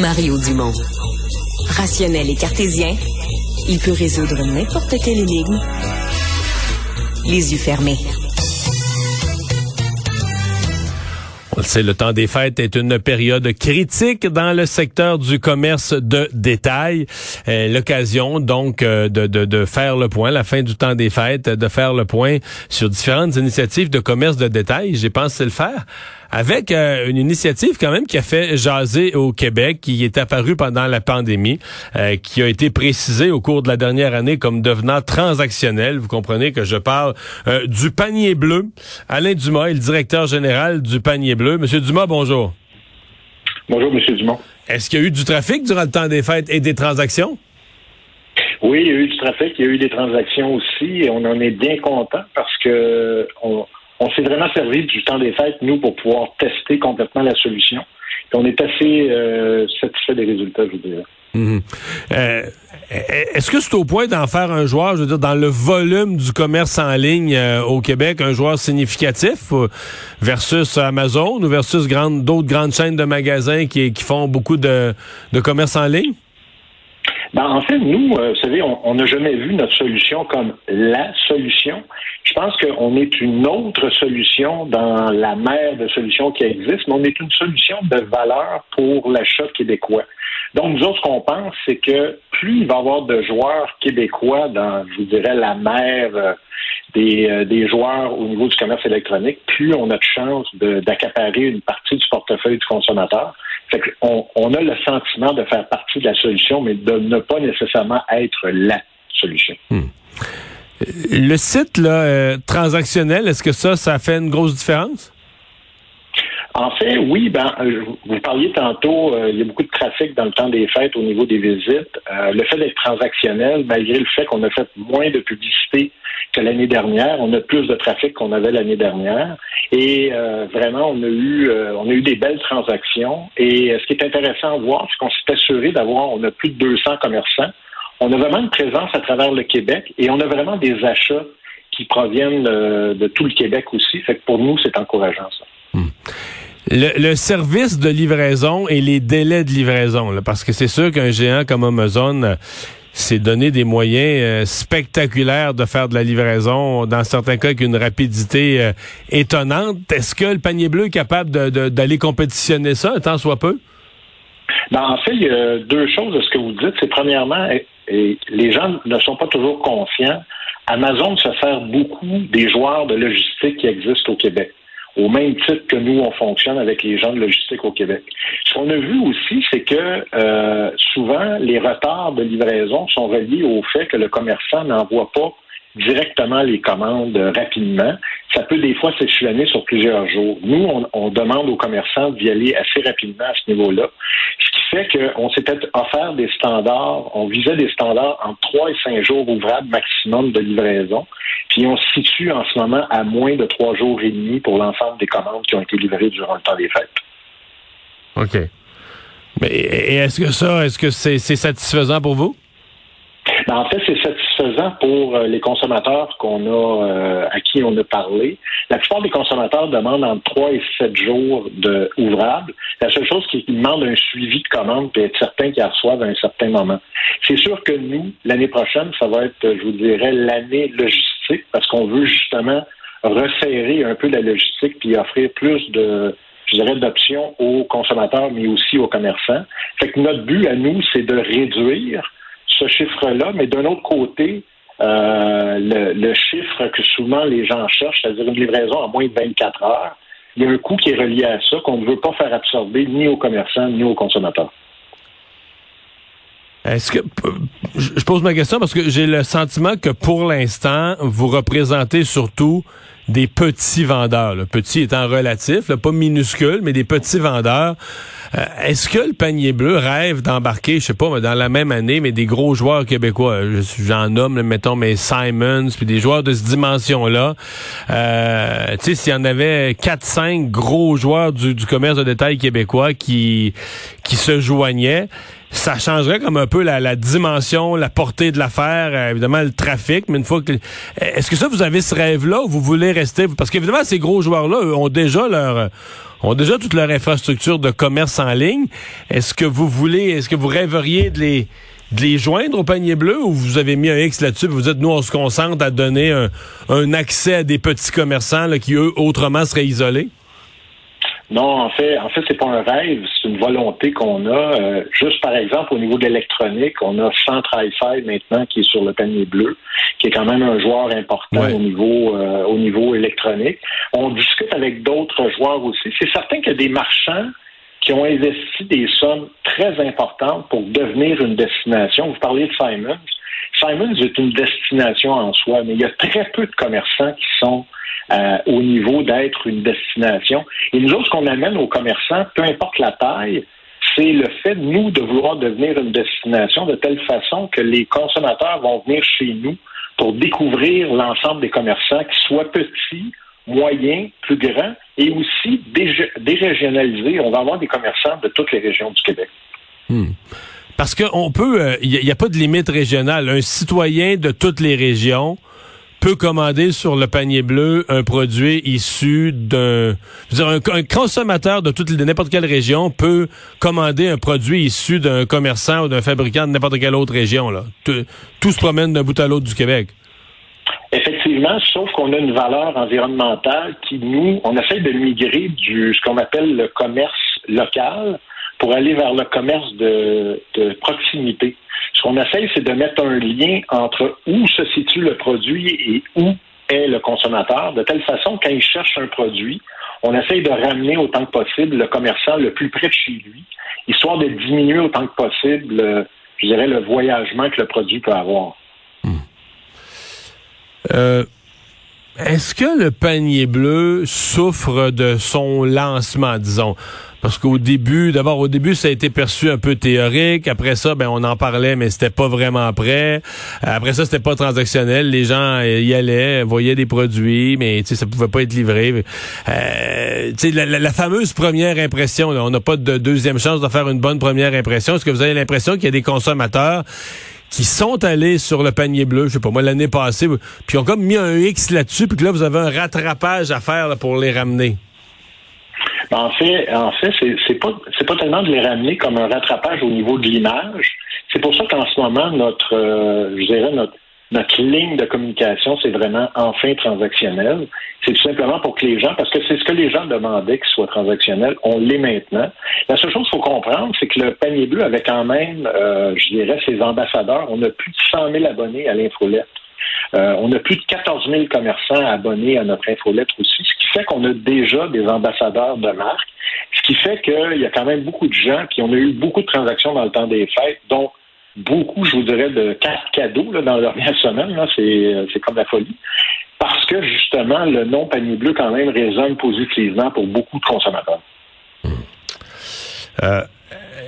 Mario Dumont. Rationnel et cartésien, il peut résoudre n'importe quelle énigme les yeux fermés. On le sait, le temps des fêtes est une période critique dans le secteur du commerce de détail. Euh, L'occasion donc euh, de, de, de, faire le point, la fin du temps des fêtes, de faire le point sur différentes initiatives de commerce de détail. J'ai pensé le faire avec euh, une initiative quand même qui a fait jaser au Québec, qui est apparue pendant la pandémie, euh, qui a été précisée au cours de la dernière année comme devenant transactionnelle. Vous comprenez que je parle euh, du panier bleu. Alain Dumas est le directeur général du panier bleu. Monsieur Dumas, bonjour. Bonjour, Monsieur Dumont. Est-ce qu'il y a eu du trafic durant le temps des fêtes et des transactions? Oui, il y a eu du trafic, il y a eu des transactions aussi, et on en est bien content parce que on, on s'est vraiment servi du temps des fêtes, nous, pour pouvoir tester complètement la solution. on est assez euh, satisfait des résultats, je vous dirais. Mhm. Euh, est-ce que c'est au point d'en faire un joueur, je veux dire, dans le volume du commerce en ligne euh, au Québec, un joueur significatif versus Amazon ou versus d'autres grandes chaînes de magasins qui, font beaucoup de commerce en ligne? Ben, en fait, nous, euh, vous savez, on n'a jamais vu notre solution comme la solution. Je pense qu'on est une autre solution dans la mer de solutions qui existent, mais on est une solution de valeur pour l'achat québécois. Donc, nous autres, ce qu'on pense, c'est que plus il va y avoir de joueurs québécois dans, je vous dirais, la mer euh, des, euh, des, joueurs au niveau du commerce électronique, plus on a de chance d'accaparer une partie du portefeuille du consommateur. On, a le sentiment de faire partie de la solution, mais de ne pas nécessairement être la solution. Hmm. Le site euh, transactionnel, est-ce que ça, ça fait une grosse différence? En fait, oui, ben, euh, vous parliez tantôt, euh, il y a beaucoup de trafic dans le temps des fêtes au niveau des visites. Euh, le fait d'être transactionnel, malgré le fait qu'on a fait moins de publicité que l'année dernière, on a plus de trafic qu'on avait l'année dernière. Et vraiment, on a eu on a eu des belles transactions. Et ce qui est intéressant à voir, c'est qu'on s'est assuré d'avoir, on a plus de 200 commerçants. On a vraiment une présence à travers le Québec et on a vraiment des achats qui proviennent de, tout le Québec aussi. Fait que pour nous, c'est encourageant ça. Hmm. Le, service de livraison et les délais de livraison, parce que c'est sûr qu'un géant comme Amazon euh, s'est donné des moyens euh, spectaculaires de faire de la livraison, dans certains cas avec une rapidité euh, étonnante. Est-ce que le panier bleu est capable d'aller compétitionner ça, tant soit peu? Ben, en fait, il y a deux choses de ce que vous dites. C'est premièrement, et les gens ne sont pas toujours conscients, Amazon se sert beaucoup des joueurs de logistique qui existent au Québec au même titre que nous, on fonctionne avec les gens de logistique au Québec. Ce qu'on a vu aussi, c'est que euh, souvent, les retards de livraison sont reliés au fait que le commerçant n'envoie pas directement les commandes rapidement. Ça peut des fois s'échelonner sur plusieurs jours. Nous, on, demande aux commerçants d'y aller assez rapidement à ce niveau-là. Fait qu'on s'était offert des standards, on visait des standards en trois et cinq jours ouvrables maximum de livraison. Puis on se situe en ce moment à moins de trois jours et demi pour l'ensemble des commandes qui ont été livrées durant le temps des fêtes. OK. Mais est-ce que ça, est-ce que c'est satisfaisant pour vous? Ben, en fait, c'est satisfaisant pour euh, les consommateurs qu'on a euh, à qui on a parlé. La plupart des consommateurs demandent entre 3 et 7 jours de ouvrables. La seule chose qui demande un suivi de commande et être certain qu'ils reçoivent à un certain moment. C'est sûr que nous, l'année prochaine, ça va être, je vous dirais, l'année logistique parce qu'on veut justement resserrer un peu la logistique puis offrir plus de je dirais, d'options aux consommateurs, mais aussi aux commerçants. Fait que notre but à nous, c'est de réduire ce chiffre-là, mais d'un autre côté, euh, le, chiffre que souvent les gens cherchent, c'est-à-dire une livraison à moins de 24 heures, il y a un coût qui est relié à ça qu'on ne veut pas faire absorber ni aux commerçants ni aux consommateurs. Est-ce que je pose ma question parce que j'ai le sentiment que pour l'instant, vous représentez surtout des petits vendeurs, le petit étant relatif, pas minuscule, mais des petits vendeurs. Euh, est-ce que le panier bleu rêve d'embarquer, je sais pas, dans la même année, mais des gros joueurs québécois, j'en nomme, mettons, mes Simons, puis des joueurs de cette dimension-là. Euh, tu sais, s'il y en avait 4-5 gros joueurs du, du commerce de détail québécois qui, qui se joignaient, ça changerait comme un peu la, dimension, la portée de l'affaire, euh, évidemment le trafic, mais une fois que est-ce que ça vous avez ce rêve-là ou vous voulez rester? Parce qu'évidemment ces gros joueurs-là ont déjà leur ont déjà toute leur infrastructure de commerce en ligne. Est-ce que vous voulez, est-ce que vous rêveriez de les de les joindre au panier bleu ou vous avez mis un X là-dessus vous dites nous on se concentre à donner un, un accès à des petits commerçants là, qui eux autrement seraient isolés? Non, en fait, en fait, c'est pas un rêve, c'est une volonté qu'on a. Euh, juste par exemple, au niveau de l'électronique, on a Centre hi maintenant qui est sur le panier bleu, qui est quand même un joueur important au niveau euh, au niveau électronique. On discute avec d'autres joueurs aussi. C'est certain qu'il y a des marchands qui ont investi des sommes très importantes pour devenir une destination. Vous parlez de Simons. Simons est une destination en soi, mais il y a très peu de commerçants qui sont euh, au niveau d'être une destination. Et nous autres, ce qu'on amène aux commerçants, peu importe la taille, c'est le fait, nous, de vouloir devenir une destination de telle façon que les consommateurs vont venir chez nous pour découvrir l'ensemble des commerçants, qu'ils soient petits, moyens, plus grands, et aussi dérégionalisés. On va avoir des commerçants de toutes les régions du Québec. Hmm. Parce qu'on peut, il euh, n'y a, pas de limite régionale. Un citoyen de toutes les régions peut commander sur le panier bleu un produit issu d'un... Un, un consommateur de toute n'importe quelle région peut commander un produit issu d'un commerçant ou d'un fabricant de n'importe quelle autre région. Là. Tout, se promène d'un bout à l'autre du Québec. Effectivement, sauf qu'on a une valeur environnementale qui, nous, on essaie de migrer du ce qu'on appelle le commerce local pour aller vers le commerce de, de proximité. Ce qu'on essaie, c'est de mettre un lien entre où se situe le produit et où est le consommateur, de telle façon, quand il cherche un produit, on essaye de ramener autant que possible le commerçant le plus près de chez lui, histoire de diminuer autant que possible, je dirais, le voyagement que le produit peut avoir. Hmm. Euh, est-ce que le panier bleu souffre de son lancement, disons? Parce qu'au début, d'abord, au début, ça a été perçu un peu théorique. Après ça, ben, on en parlait, mais c'était pas vraiment prêt. Après ça, c'était pas transactionnel. Les gens y allaient, voyaient des produits, mais ça pouvait pas être livré. Euh, la, la, la, fameuse première impression, on n'a pas de deuxième chance de faire une bonne première impression. Est-ce que vous avez l'impression qu'il y a des consommateurs qui sont allés sur le panier bleu, je sais pas moi, l'année passée, puis ont comme mis un X là-dessus, puis que là, vous avez un rattrapage à faire pour les ramener? En fait, en fait, c'est pas c'est pas tellement de les ramener comme un rattrapage au niveau de l'image. C'est pour ça qu'en ce moment, notre euh, je dirais notre notre ligne de communication, c'est vraiment enfin transactionnel. C'est tout simplement pour que les gens, parce que c'est ce que les gens demandaient qu'il soit transactionnel, on l'est maintenant. La seule chose qu'il faut comprendre, c'est que le panier bleu avait quand même, euh, je dirais, ses ambassadeurs. On a plus de 100 000 abonnés à l'infolette. Euh, on a plus de 14 000 commerçants abonnés à notre infolettre aussi, ce qui fait qu'on a déjà des ambassadeurs de marque, ce qui fait qu'il y a quand même beaucoup de gens, puis on a eu beaucoup de transactions dans le temps des fêtes, dont beaucoup, je vous dirais, de cartes cadeaux dans leur dernière semaine. Euh, c'est comme la folie. Parce que, justement, le nom panier bleu, quand même, résonne positivement pour beaucoup de consommateurs. Euh,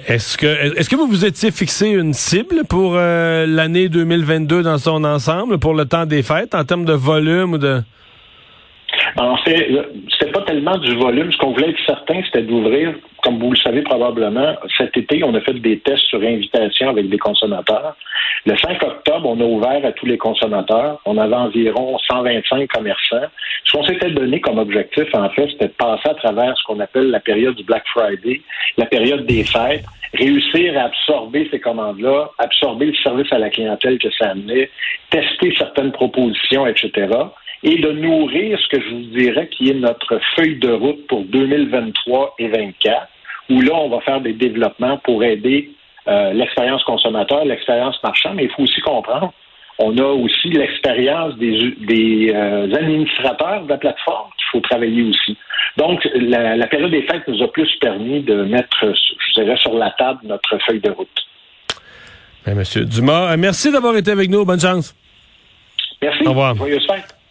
est-ce que est-ce que vous vous étiez fixé une cible pour euh, l'année 2022 dans son ensemble, pour le temps des fêtes, en termes de volume ou de en fait, c'était pas tellement du volume. Ce qu'on voulait être certain, c'était d'ouvrir, comme vous le savez probablement, cet été, on a fait des tests sur invitation avec des consommateurs. Le 5 octobre, on a ouvert à tous les consommateurs. On avait environ 125 commerçants. Ce qu'on s'était donné comme objectif, en fait, c'était de passer à travers ce qu'on appelle la période du Black Friday, la période des fêtes, réussir à absorber ces commandes-là, absorber le service à la clientèle que ça amenait, tester certaines propositions, etc et de nourrir ce que je vous dirais qui est notre feuille de route pour 2023 et 2024, où là, on va faire des développements pour aider euh, l'expérience consommateur, l'expérience marchand, mais il faut aussi comprendre, on a aussi l'expérience des, euh, administrateurs de la plateforme qu'il faut travailler aussi. Donc, la, période des fêtes nous a plus permis de mettre, je dirais, sur la table notre feuille de route. Monsieur Dumas, euh, merci d'avoir été avec nous. Bonne chance. Merci. Au revoir. Joyeuse fête.